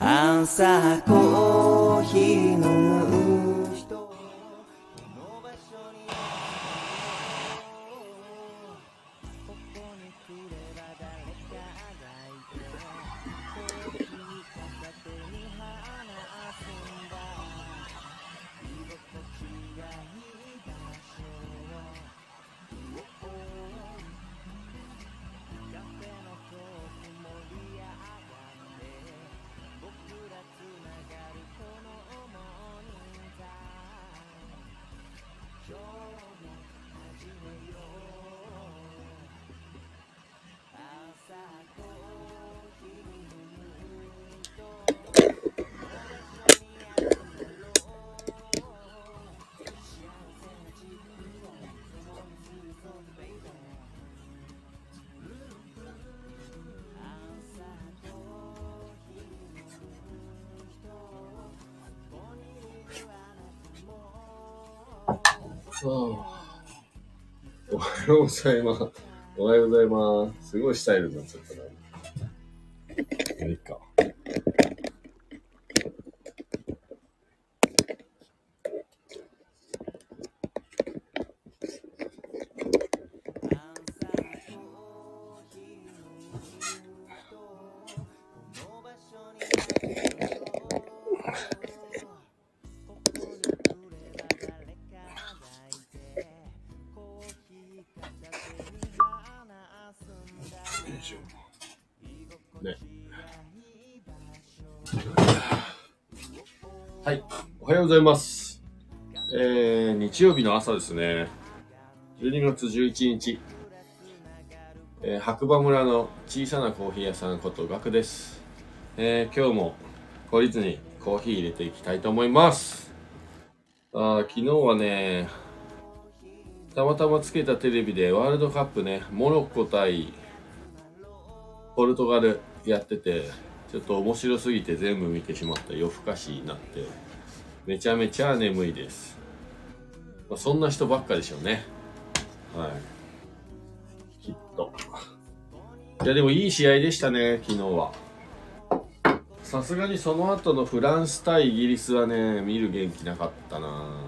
朝コーヒー飲むおはようございます。おはようございます。すごいスタイルになっちゃったな。ございます。えー、日曜日の朝ですね。12月11日。えー白馬村の小さなコーヒー屋さんことガクです。えー、今日も懲りずにコーヒー入れていきたいと思います。あ昨日はね、たまたまつけたテレビでワールドカップね、モロッコ対ポルトガルやってて、ちょっと面白すぎて全部見てしまった夜更かしになって、めちゃめちゃ眠いです。まあ、そんな人ばっかでしょうね。はい。きっと。いや、でもいい試合でしたね、昨日は。さすがにその後のフランス対イギリスはね、見る元気なかったな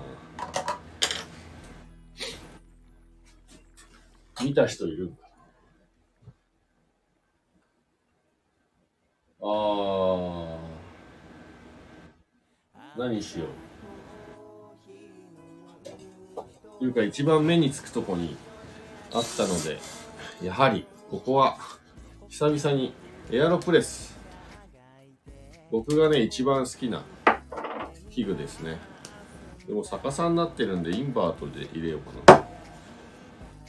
見た人いるんかあ。何しよう。というか一番目につくとこにあったので、やはりここは久々にエアロプレス。僕がね、一番好きな器具ですね。でも逆さになってるんでインバートで入れようかな。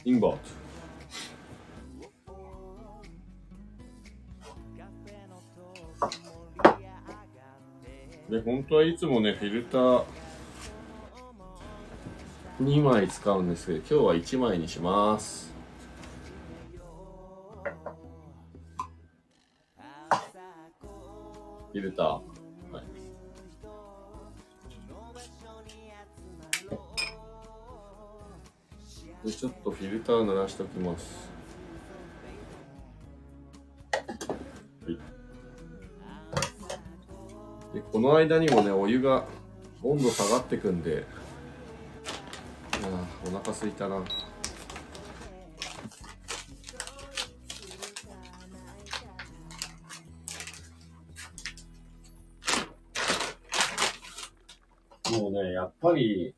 インバート。で、本当はいつもね、フィルター2枚使うんですけど、今日は1枚にします。フィルター。はい。で、ちょっとフィルター鳴らしておきます。の間にもね、お湯が温度下がってくんで、あーお腹すいたな。もうね、やっぱり、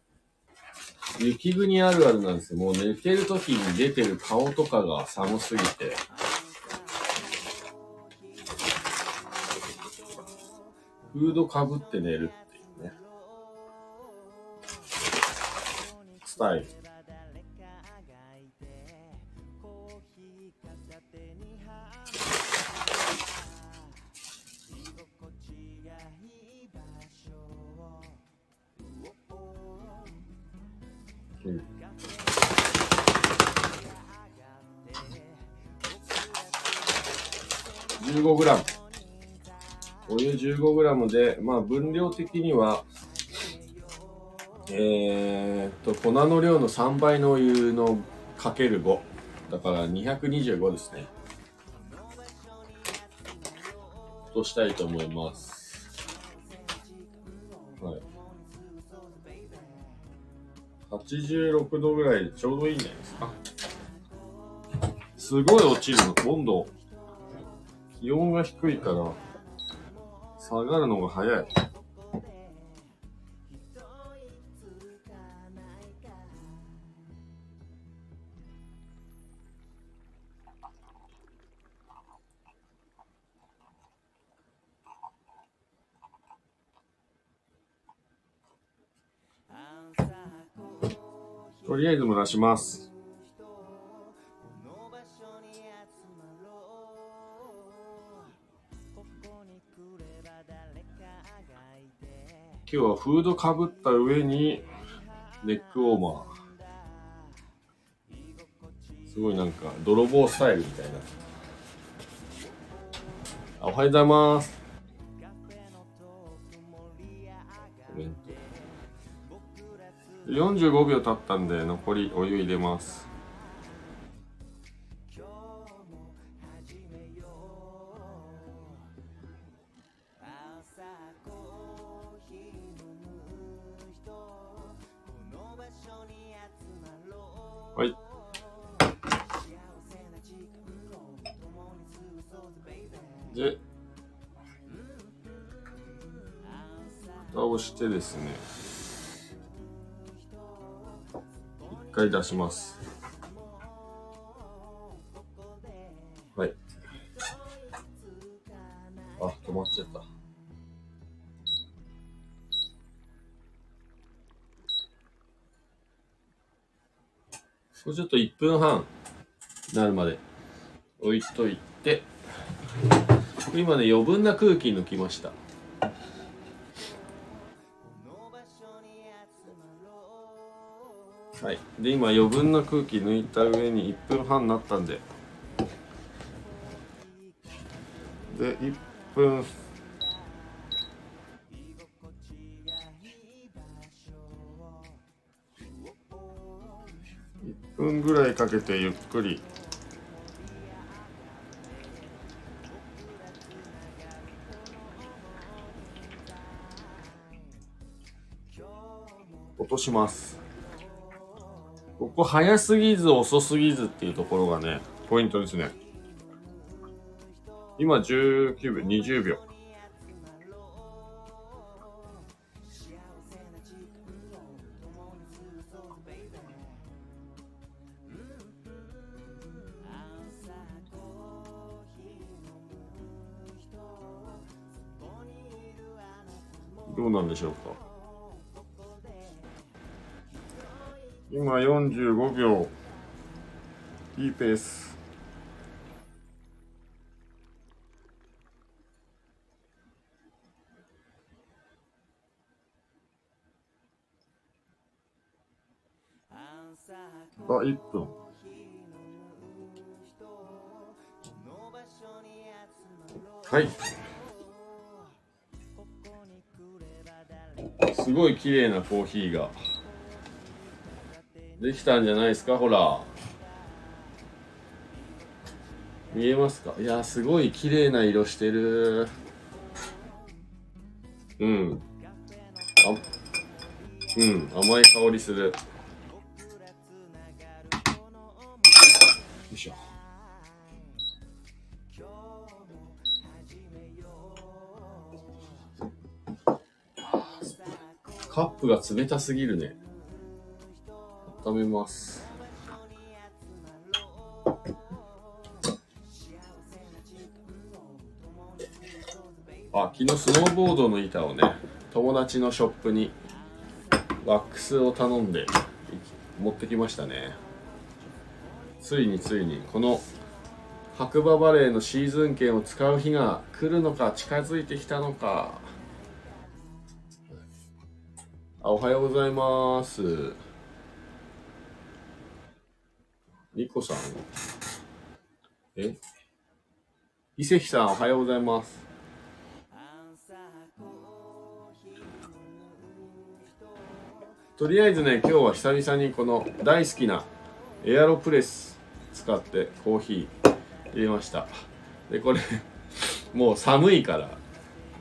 雪国あるあるなんですよ。もう寝てる時に出てる顔とかが寒すぎて。フードかぶって寝るっていうね。スタイル。ので、まあ、分量的には、えー、っと、粉の量の3倍のお湯のかける5。だから225ですね。としたいと思います。はい。86度ぐらいでちょうどいいんじゃないですか。すごい落ちるの、温度。気温が低いから。下がるのが早い。とりあえず蒸らします。今日はフードかぶった上にネックウォーマー。すごいなんか泥棒スタイルみたいな。あおはようございます。コメント。45秒経ったんで残りお湯入れます出します。はい。あ、止まっちゃった。これちょっと1分半なるまで置いといて、今ね余分な空気抜きました。はい。で、今余分な空気抜いた上に1分半なったんで。で、1分。1分ぐらいかけてゆっくり落としますここ早すぎず遅すぎずっていうところがね、ポイントですね。今19秒、20秒。今45秒。いいペース。あ、1分。はい。すごい綺麗なコーヒーができたんじゃないですか？ほら。見えますか？いやすごい綺麗な色してる。うん。あうん。甘い香りする。よいしょ。カップが冷たすぎるね。温めます。あ昨日スノーボードの板をね友達のショップにワックスを頼んで持ってきましたね。ついについにこの白馬バレーのシーズン券を使う日が来るのか近づいてきたのか。あおはようございますニコさんえ？伊関さんおはようございます。とりあえずね今日は久々にこの大好きなエアロプレス使ってコーヒー入れました。でこれ もう寒いから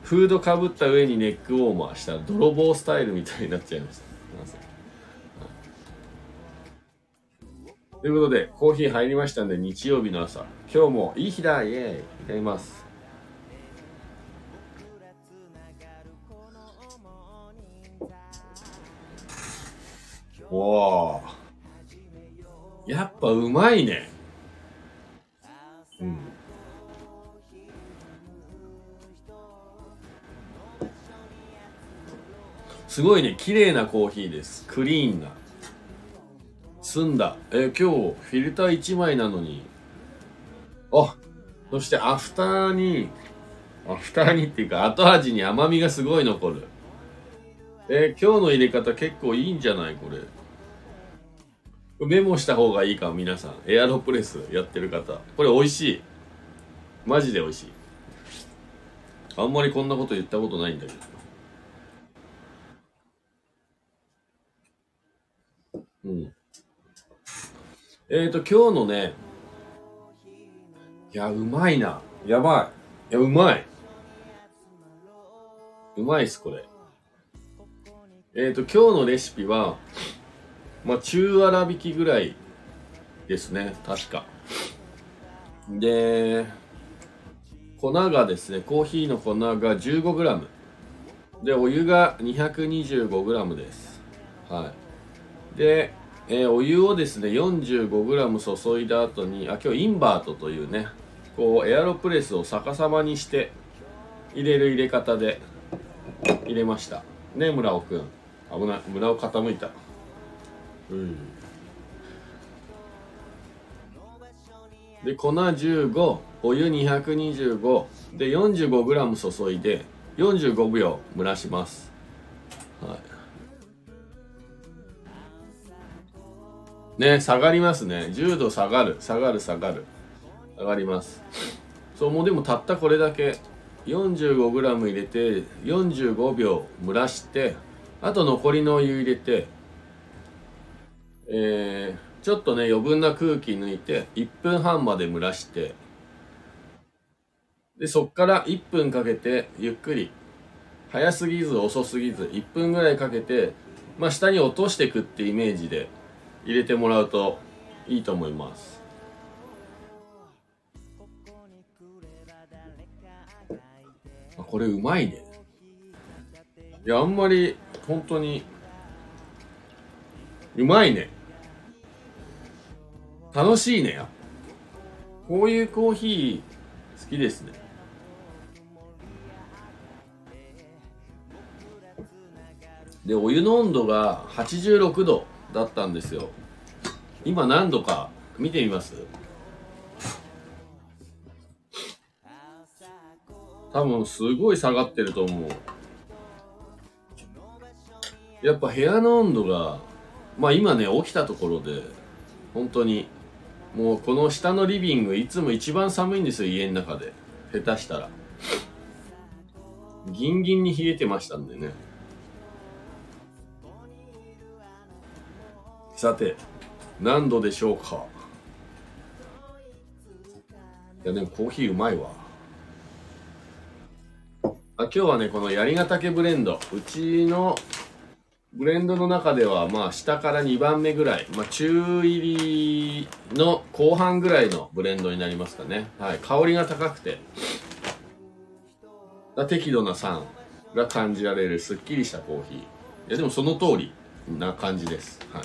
フードかぶった上にネックウォーマーしたら泥棒スタイルみたいになっちゃいました。ということで、コーヒー入りましたんで、日曜日の朝。今日もいい日だイエーイいただきます。おー。やっぱうまいね。うん。すごいね、綺麗なコーヒーです。クリーンな。澄んだ。えー今日フィルター1枚なのに。あ、そしてアフターに、アフターにっていうか後味に甘みがすごい残る。えー今日の入れ方結構いいんじゃないこれ。メモした方がいいかも皆さん。エアロプレスやってる方。これ美味しい。マジで美味しい。あんまりこんなこと言ったことないんだけど。うん。えっ、ー、と、今日のね、いや、うまいな。やばい。いや、うまい。うまいっす、これ。えっ、ー、と、今日のレシピは、まあ、中粗挽きぐらいですね、確か。で、粉がですね、コーヒーの粉が 15g。で、お湯が 225g です。はい。で、えーお湯をですね 45g 注いだ後にあ今日インバートというねこうエアロプレスを逆さまにして入れる入れ方で入れました。ね村尾くん。危ない。村尾傾いた。うん。で粉15お湯225で 45g 注いで45秒蒸らします。はい。ね下がりますね。10度下がる。下がる下がる。上がります。そうもうでもたったこれだけ。45g 入れて45秒蒸らしてあと残りのお湯入れてえー、ちょっとね余分な空気抜いて1分半まで蒸らしてでそっから1分かけてゆっくり。早すぎず遅すぎず1分ぐらいかけてまあ下に落としていくってイメージで。入れてもらうといいと思います。これうまいね。いやあんまり本当にうまいね。楽しいねやこういうコーヒー好きですね。でお湯の温度が86度。だったんですよ。今何度か見てみます？多分すごい下がってると思う。やっぱ部屋の温度がまあ今ね起きたところで本当にもうこの下のリビングいつも一番寒いんですよ家の中で。下手したら。ギンギンに冷えてましたんでね。さて何度でしょうか？いやでもコーヒーうまいわ。あ今日はねこの槍ヶ岳ブレンド。うちのブレンドの中ではまあ下から2番目ぐらい、まあ、中入りの後半ぐらいのブレンドになりますかね。はい。香りが高くて。適度な酸が感じられるすっきりしたコーヒー。いやでもその通りな感じです。はい。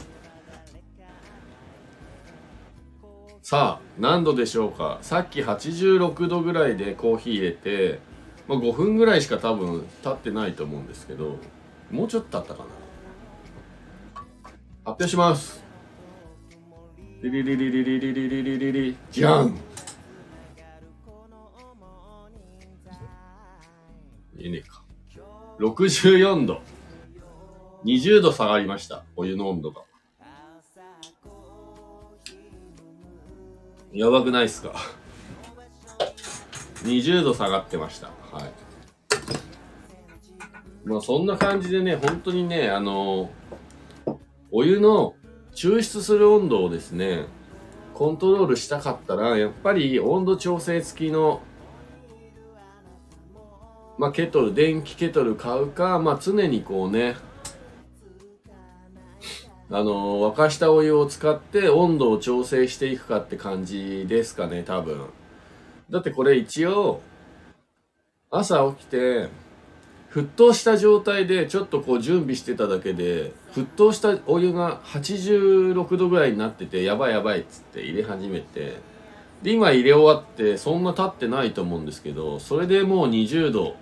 さあ何度でしょうか？さっき86度ぐらいでコーヒー入れて、まあ、5分ぐらいしか多分経ってないと思うんですけどもうちょっと経ったかな？発表します。リリリリリリリリリリリリじゃんいいねか64度20度下がりましたお湯の温度がやばくないっすか？20度下がってました。はい。まあそんな感じでね本当にねあのお湯の抽出する温度をですねコントロールしたかったらやっぱり温度調整付きのまあケトル電気ケトル買うかまあ常にこうねあの沸かしたお湯を使って温度を調整していくかって感じですかね多分。だってこれ一応朝起きて沸騰した状態でちょっとこう準備してただけで沸騰したお湯が86度ぐらいになっててやばいやばいっつって入れ始めてで今入れ終わってそんな経ってないと思うんですけどそれでもう20度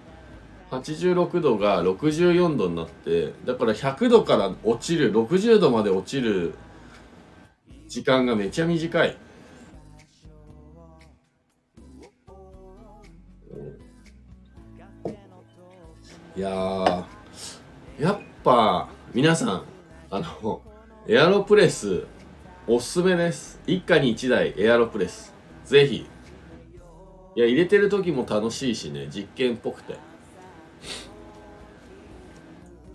86度が64度になってだから100度から落ちる60度まで落ちる時間がめちゃ短い。いやーやっぱ皆さんあのエアロプレスおすすめです。一家に一台エアロプレス。ぜひ。いや入れてる時も楽しいしね実験っぽくて。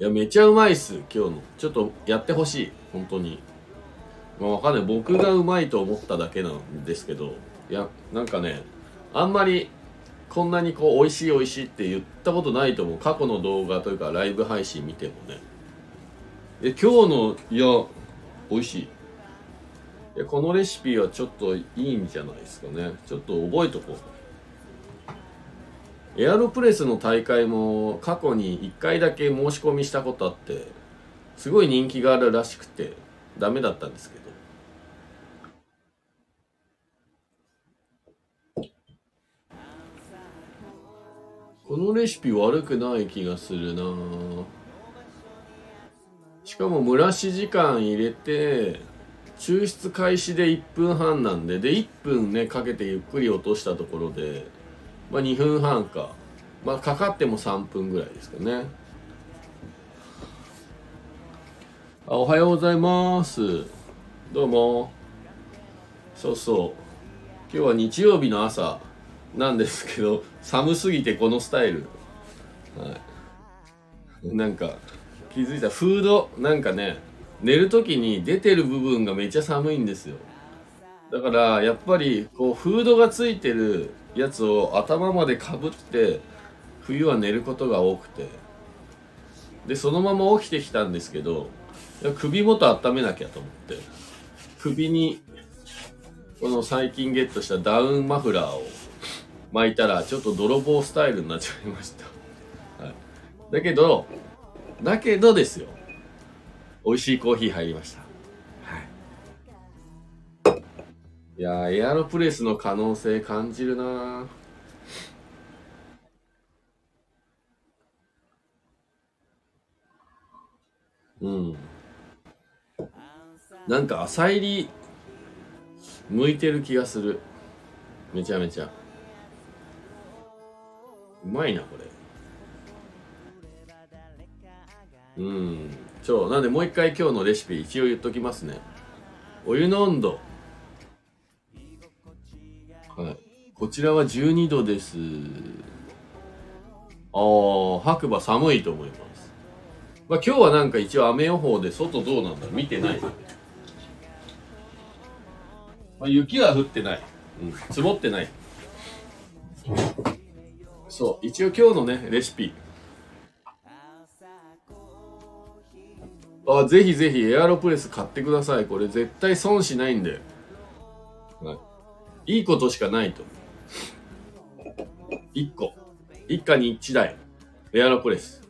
いやめちゃうまいっす今日の。ちょっとやってほしい。本当に。まあわかんない。僕がうまいと思っただけなんですけど。いやなんかねあんまりこんなにこう美味しい美味しいって言ったことないと思う。過去の動画というかライブ配信見てもね。え今日のいや美味しい。いやこのレシピはちょっといいんじゃないですかね。ちょっと覚えとこう。エアロプレスの大会も過去に1回だけ申し込みしたことあってすごい人気があるらしくてダメだったんですけど。このレシピ悪くない気がするな。しかも蒸らし時間入れて抽出開始で1分半なんでで1分ねかけてゆっくり落としたところでまあ2分半か。まあかかっても3分ぐらいですかね。あおはようございます。どうも。そうそう。今日は日曜日の朝。なんですけど寒すぎてこのスタイル。はい。なんか気づいた。フードなんかね寝る時に出てる部分がめっちゃ寒いんですよ。だからやっぱりこうフードがついてるやつを頭までかぶって冬は寝ることが多くて。でそのまま起きてきたんですけど首元温めなきゃと思って首にこの最近ゲットしたダウンマフラーを巻いたらちょっと泥棒スタイルになっちゃいました、はい、だけどだけどですよ。美味しいコーヒー入りました。いやーエアロプレスの可能性感じるなー。うん。なんか浅入り向いてる気がする。めちゃめちゃ。うまいなこれ。うん。そう。なんでもう一回今日のレシピ一応言っときますね。お湯の温度。こちらは12度です。ああ白馬寒いと思います。まあ今日はなんか一応雨予報で外どうなんだろう。見てないまあ、雪は降ってない、うん、積もってない。そう。一応今日のねレシピ。あぜひぜひエアロプレス買ってください。これ絶対損しないんで、はい、いいことしかないと。思う1個。一家に1台。エアロプレス。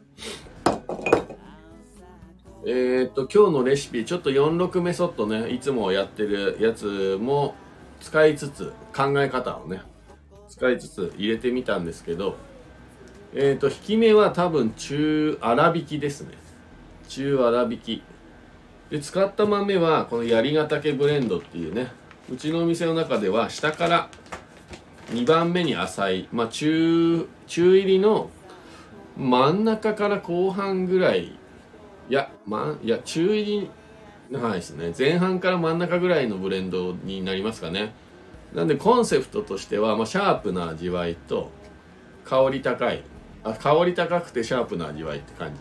えー、っと今日のレシピちょっと46メソッドねいつもやってるやつも使いつつ考え方をね使いつつ入れてみたんですけどえー、っと引き目は多分中粗挽きですね。中粗挽き。で使った豆はこの槍ヶ岳ブレンドっていうねうちのお店の中では下から2番目に浅いまあ中中入りの真ん中から後半ぐらいいや、まあ、いや、中入り、はいですね。前半から真ん中ぐらいのブレンドになりますかね。なんで、コンセプトとしては、まあ、シャープな味わいと、香り高い。あ、香り高くてシャープな味わいって感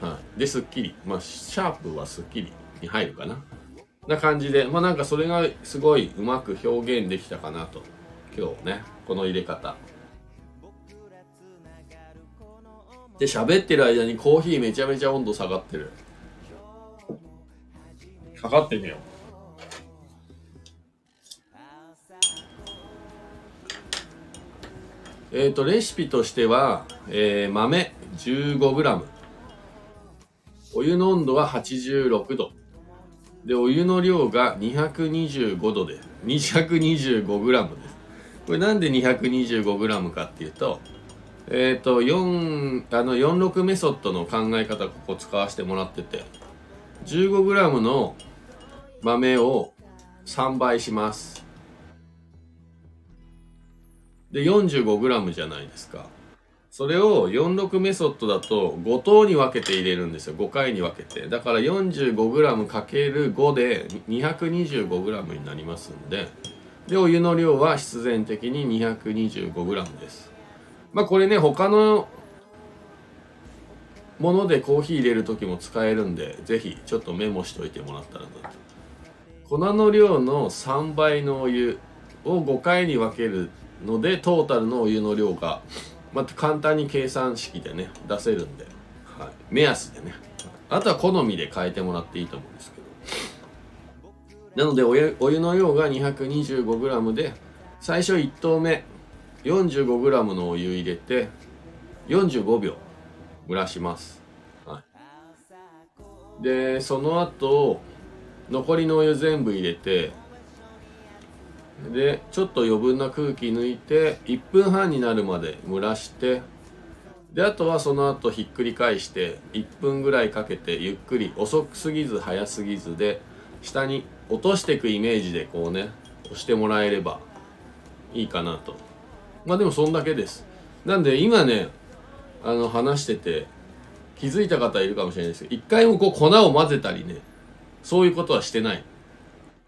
じ。はい。で、すっきり。まあ、シャープはすっきりに入るかな。な感じで、まあなんかそれがすごいうまく表現できたかなと。今日ね、この入れ方。で喋ってる間にコーヒーめちゃめちゃ温度下がってる測ってみよう。えっ、と、レシピとしては、えー豆 15g。お湯の温度は86度。で、お湯の量が225度で、225g です。これなんで 225g かっていうと、えっ、と、4、あの、46メソッドの考え方、ここ使わせてもらってて、15g の豆を3倍します。で、45g じゃないですか。それを46メソッドだと5等に分けて入れるんですよ。5回に分けて。だから 45g×5 で 225g になりますんで、で、お湯の量は必然的に 225g です。まあこれね、他のものでコーヒー入れる時も使えるんで、ぜひちょっとメモしといてもらったらなと。粉の量の3倍のお湯を5回に分けるので、トータルのお湯の量が、また簡単に計算式でね、出せるんで、はい、目安でね。あとは好みで変えてもらっていいと思うんですけど。なのでお湯、お湯の量が 225g で、最初1投目、45g のお湯入れて、45秒蒸らします。はい、で、その後、残りのお湯全部入れて、で、ちょっと余分な空気抜いて、1分半になるまで蒸らして、で、あとはその後ひっくり返して、1分ぐらいかけてゆっくり、遅すぎず早すぎずで、下に落としていくイメージでこうね、押してもらえればいいかなと。まあでもそんだけです。なんで今ね、あの話してて、気づいた方いるかもしれないですけど、一回もこう粉を混ぜたりね、そういうことはしてない。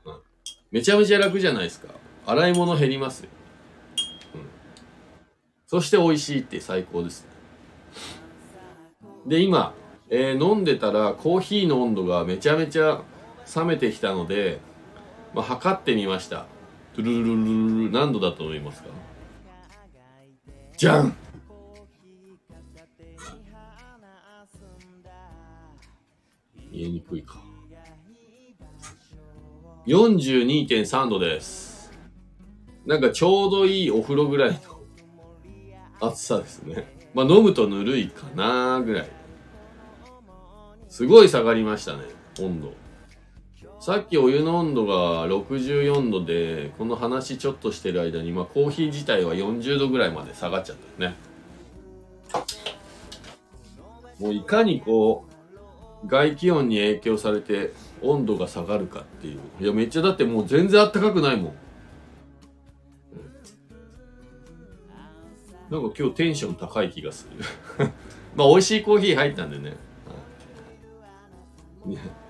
うんめちゃめちゃ楽じゃないですか。洗い物減りますよ。うん。そして美味しいって最高ですね。で、今、えー飲んでたらコーヒーの温度がめちゃめちゃ冷めてきたので、まあ、測ってみました。トゥルルルルルル何度だと思いますか？じゃん言いにくいか。42.3度です。なんかちょうどいいお風呂ぐらいの暑さですね。まあ飲むとぬるいかなぐらい。すごい下がりましたね、温度。さっきお湯の温度が64度で、この話ちょっとしてる間に、まあコーヒー自体は40度ぐらいまで下がっちゃったよね。もういかにこう、外気温に影響されて温度が下がるかっていう。いや、めっちゃだってもう全然暖かくないもん。なんか今日テンション高い気がする。まあ美味しいコーヒー入ったんでね。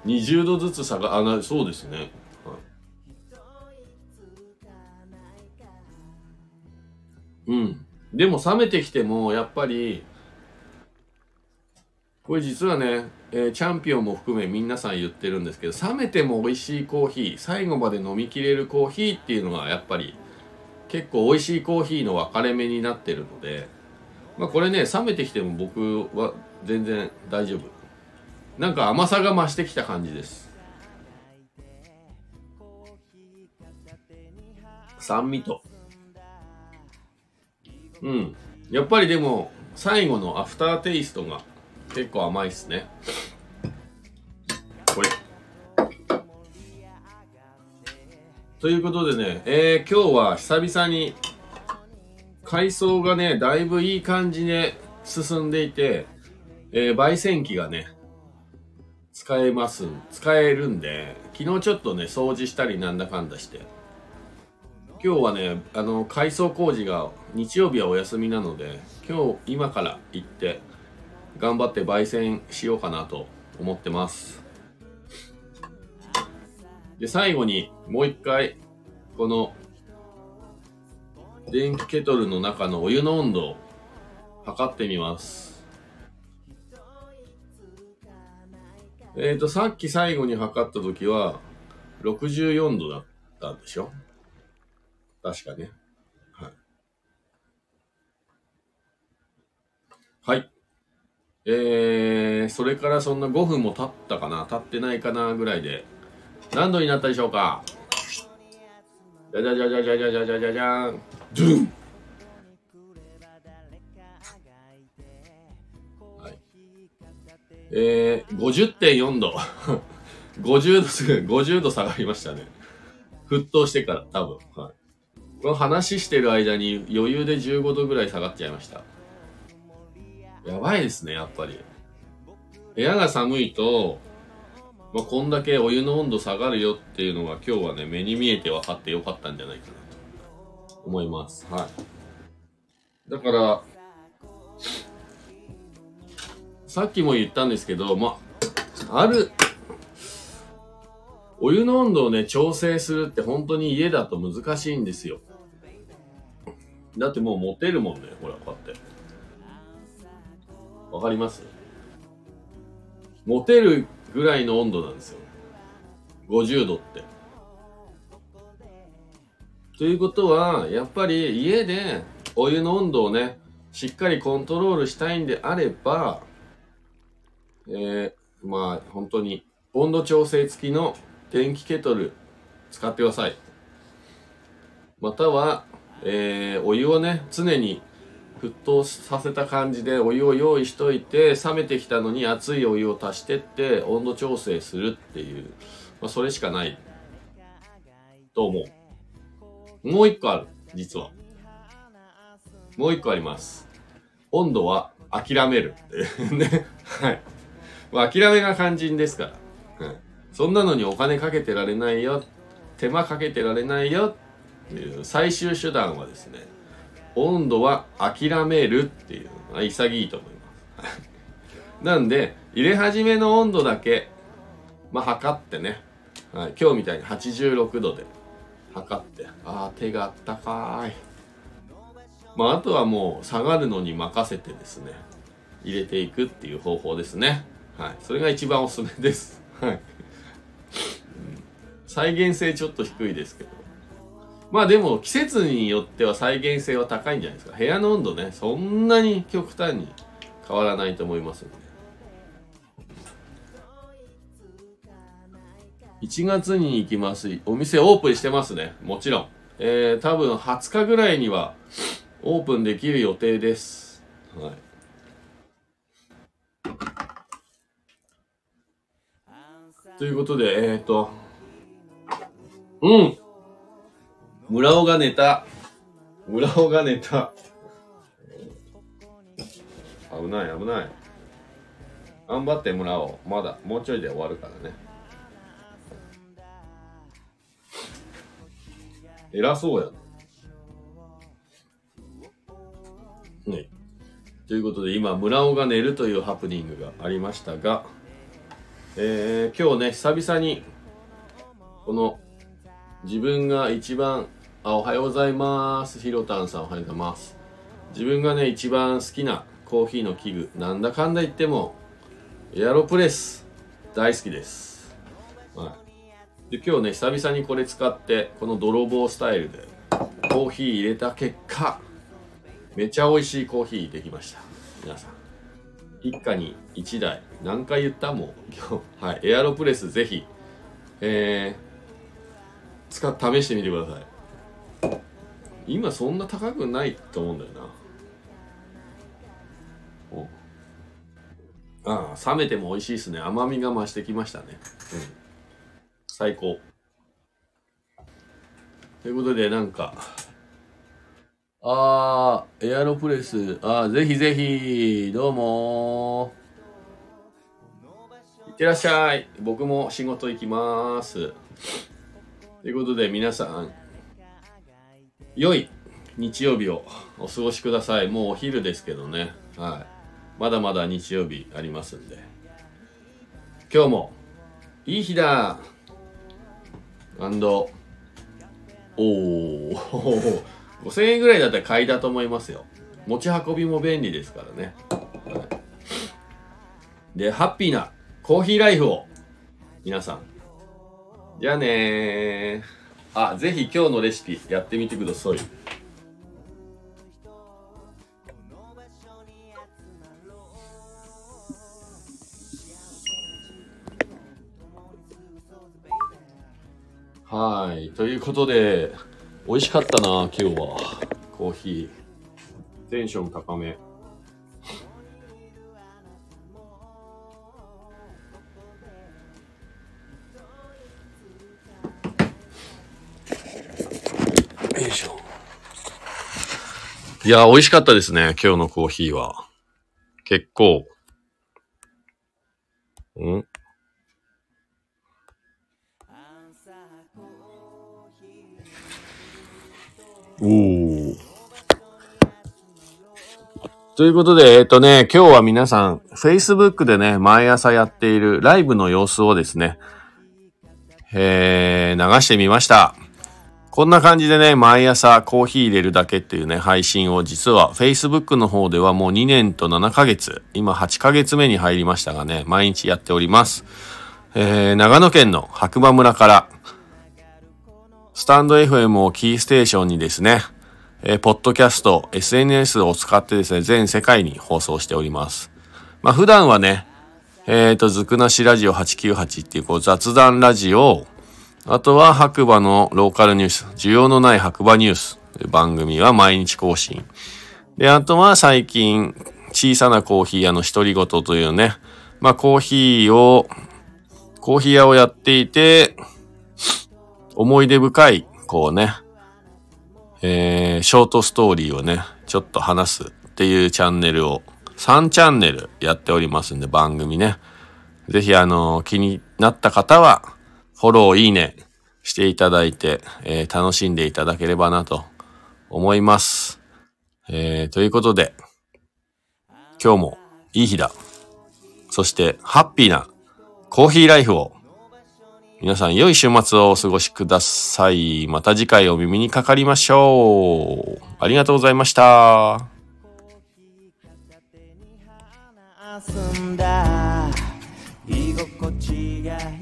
20度ずつ下が、あ、な、そうですね。はいうん。でも冷めてきても、やっぱり、これ実はね、えーチャンピオンも含め皆さん言ってるんですけど、冷めても美味しいコーヒー、最後まで飲みきれるコーヒーっていうのがやっぱり結構美味しいコーヒーの分かれ目になってるので、まあこれね、冷めてきても僕は全然大丈夫。なんか甘さが増してきた感じです。酸味と。うん。やっぱりでも、最後のアフターテイストが結構甘いっすね。これ。ということでね、えー、今日は久々に海藻がね、だいぶいい感じで進んでいて、えー、焙煎機がね、使えます、使えるんで、昨日ちょっとね、掃除したりなんだかんだして、今日はね、あの、改装工事が日曜日はお休みなので、今日、今から行って、頑張って焙煎しようかなと思ってます。で、最後にもう一回、この、電気ケトルの中のお湯の温度を測ってみます。えっ、と、さっき最後に測った時は、64度だったんでしょ？確かね。はい。はい。えー、それからそんな5分も経ったかな？経ってないかなぐらいで、何度になったでしょうか？じゃじゃじゃじゃじゃじゃじゃじゃじゃじゃんドゥンえー、50.4度。50度すぐ50度下がりましたね。沸騰してから多分。はい。この話してる間に余裕で15度ぐらい下がっちゃいました。やばいですねやっぱり。部屋が寒いとまあ、こんだけお湯の温度下がるよっていうのが今日はね、目に見えて分かってよかったんじゃないかなと思います。はい。だから、さっきも言ったんですけど、まあ、ある、お湯の温度をね、調整するって本当に家だと難しいんですよ。だってもう持てるもんね、ほら、こうやって。わかります？持てるぐらいの温度なんですよ。50度って。ということは、やっぱり家でお湯の温度をね、しっかりコントロールしたいんであれば、えー、まあ本当に温度調整付きの電気ケトル使ってください。または、えー、お湯をね、常に沸騰させた感じでお湯を用意しといて冷めてきたのに熱いお湯を足してって温度調整するっていう、まあ、それしかないと思う。もう一個ある実は。もう一個あります。温度は諦める。ね。はい、諦めが肝心ですから、はい、そんなのにお金かけてられないよ。手間かけてられないよ。っていう最終手段はですね温度は諦めるっていう。のが潔いと思います。なんで、入れ始めの温度だけ、まあ、測ってね、はい、今日みたいに86度で測って、ああ、手があったかい。まあ、あとはもう下がるのに任せてですね、入れていくっていう方法ですね。はい。それが一番おすすめです。はい。再現性ちょっと低いですけど。まあでも季節によっては再現性は高いんじゃないですか。部屋の温度ね、そんなに極端に変わらないと思いますので。1月に行きます。お店オープンしてますね。もちろん。えー、多分20日ぐらいにはオープンできる予定です。はい。ということで、えっ、ー、と、うん村尾が寝た。村尾が寝た。危ない危ない。頑張って村尾。まだ、もうちょいで終わるからね。偉そうやね。ね。ということで、今、村尾が寝るというハプニングがありましたが、えー、今日ね、久々に、この、自分が一番、あ、おはようございます。ひろたんさんおはようございます。自分がね、一番好きなコーヒーの器具、なんだかんだ言っても、エアロプレス、大好きです。はい。で、今日ね、久々にこれ使って、この泥棒スタイルで、コーヒー入れた結果、めちゃ美味しいコーヒーできました。皆さん。一家に一台、何回言った？もん、今日。はい。エアロプレスぜひ、えー、使っ、試してみてください。今そんな高くないと思うんだよな。おああ、冷めても美味しいですね。甘みが増してきましたね。うん。最高。ということで、なんか、あー、エアロプレス、あー、ぜひぜひ、どうもいってらっしゃい。僕も仕事行きます。ということで、皆さん、良い日曜日をお過ごしください。もうお昼ですけどね。はい。まだまだ日曜日ありますんで。今日も、いい日だアンド、おー、5000円ぐらいだったら買いだと思いますよ。持ち運びも便利ですからね。で、ハッピーなコーヒーライフを、皆さん。じゃあねー。あ、ぜひ今日のレシピやってみてください。はい。ということで、美味しかったな、今日は。コーヒー。テンション高め。よいしょ。いや、美味しかったですね、今日のコーヒーは。結構。ん？おー。ということで、えっとね、今日は皆さん、Facebook でね、毎朝やっているライブの様子をですね、えー、流してみました。こんな感じでね、毎朝コーヒー入れるだけっていうね、配信を実は Facebook の方ではもう2年と7ヶ月、今8ヶ月目に入りましたがね、毎日やっております。えー、長野県の白馬村から、スタンド FM をキーステーションにですね、えーポッドキャスト、SNS を使ってですね、全世界に放送しております。まあ普段はね、えっ、と、ずくなしラジオ898っていうこう雑談ラジオ、あとは白馬のローカルニュース、需要のない白馬ニュースという番組は毎日更新。で、あとは最近、小さなコーヒー屋の独り言というね、まあコーヒーを、コーヒー屋をやっていて、思い出深い、こうね、えー、ショートストーリーをね、ちょっと話すっていうチャンネルを、3チャンネルやっておりますんで、番組ね。ぜひあの、気になった方は、フォロー、いいねしていただいて、えー楽しんでいただければなと思います。えーということで、今日もいい日だ。そして、ハッピーなコーヒーライフを皆さん良い週末をお過ごしください。また次回お耳にかかりましょう。ありがとうございました。居心地がいい